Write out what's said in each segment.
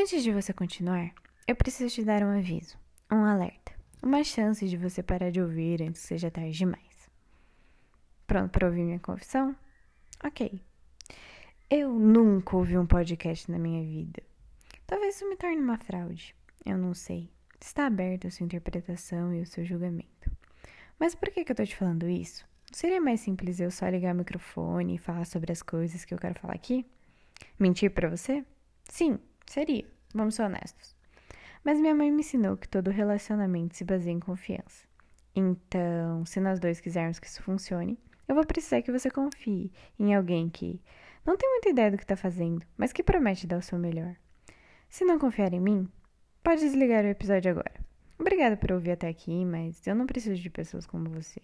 Antes de você continuar, eu preciso te dar um aviso, um alerta, uma chance de você parar de ouvir antes que seja tarde demais. Pronto para ouvir minha confissão? Ok. Eu nunca ouvi um podcast na minha vida. Talvez isso me torne uma fraude. Eu não sei. Está aberta a sua interpretação e o seu julgamento. Mas por que, que eu tô te falando isso? Seria mais simples eu só ligar o microfone e falar sobre as coisas que eu quero falar aqui? Mentir para você? Sim, seria. Vamos ser honestos. Mas minha mãe me ensinou que todo relacionamento se baseia em confiança. Então, se nós dois quisermos que isso funcione, eu vou precisar que você confie em alguém que não tem muita ideia do que está fazendo, mas que promete dar o seu melhor. Se não confiar em mim, pode desligar o episódio agora. Obrigada por ouvir até aqui, mas eu não preciso de pessoas como você.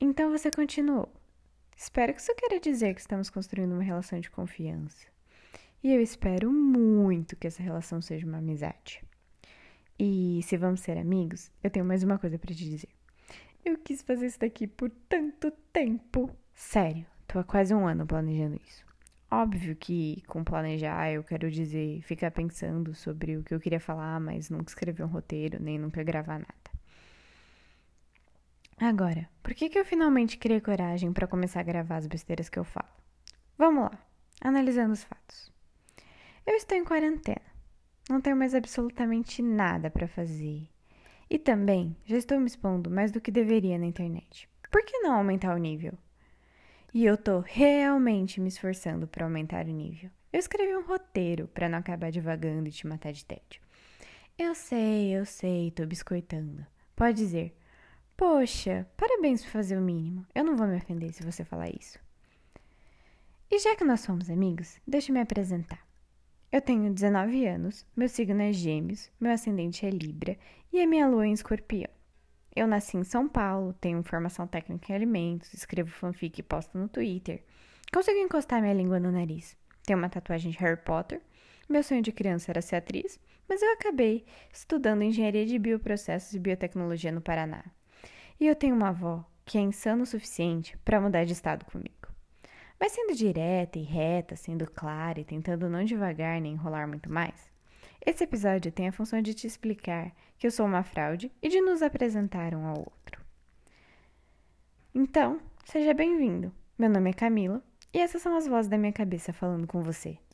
Então você continuou. Espero que isso queira dizer que estamos construindo uma relação de confiança. E eu espero muito que essa relação seja uma amizade. E se vamos ser amigos, eu tenho mais uma coisa para te dizer. Eu quis fazer isso daqui por tanto tempo. Sério, tô há quase um ano planejando isso. Óbvio que com planejar eu quero dizer ficar pensando sobre o que eu queria falar, mas nunca escrever um roteiro, nem nunca gravar nada. Agora, por que, que eu finalmente criei coragem para começar a gravar as besteiras que eu falo? Vamos lá, analisando os fatos. Eu estou em quarentena, não tenho mais absolutamente nada para fazer. E também já estou me expondo mais do que deveria na internet. Por que não aumentar o nível? E eu tô realmente me esforçando para aumentar o nível. Eu escrevi um roteiro para não acabar divagando e te matar de tédio. Eu sei, eu sei, tô biscoitando. Pode dizer, poxa, parabéns por fazer o mínimo. Eu não vou me ofender se você falar isso. E já que nós somos amigos, deixa eu me apresentar. Eu tenho 19 anos, meu signo é Gêmeos, meu ascendente é Libra e a minha lua é em Escorpião. Eu nasci em São Paulo, tenho formação técnica em alimentos, escrevo fanfic e posto no Twitter. Consigo encostar minha língua no nariz. Tenho uma tatuagem de Harry Potter. Meu sonho de criança era ser atriz, mas eu acabei estudando engenharia de bioprocessos e biotecnologia no Paraná. E eu tenho uma avó que é insana o suficiente para mudar de estado comigo. Mas sendo direta e reta, sendo clara e tentando não devagar nem enrolar muito mais, esse episódio tem a função de te explicar que eu sou uma fraude e de nos apresentar um ao outro. Então, seja bem-vindo. Meu nome é Camila e essas são as vozes da minha cabeça falando com você.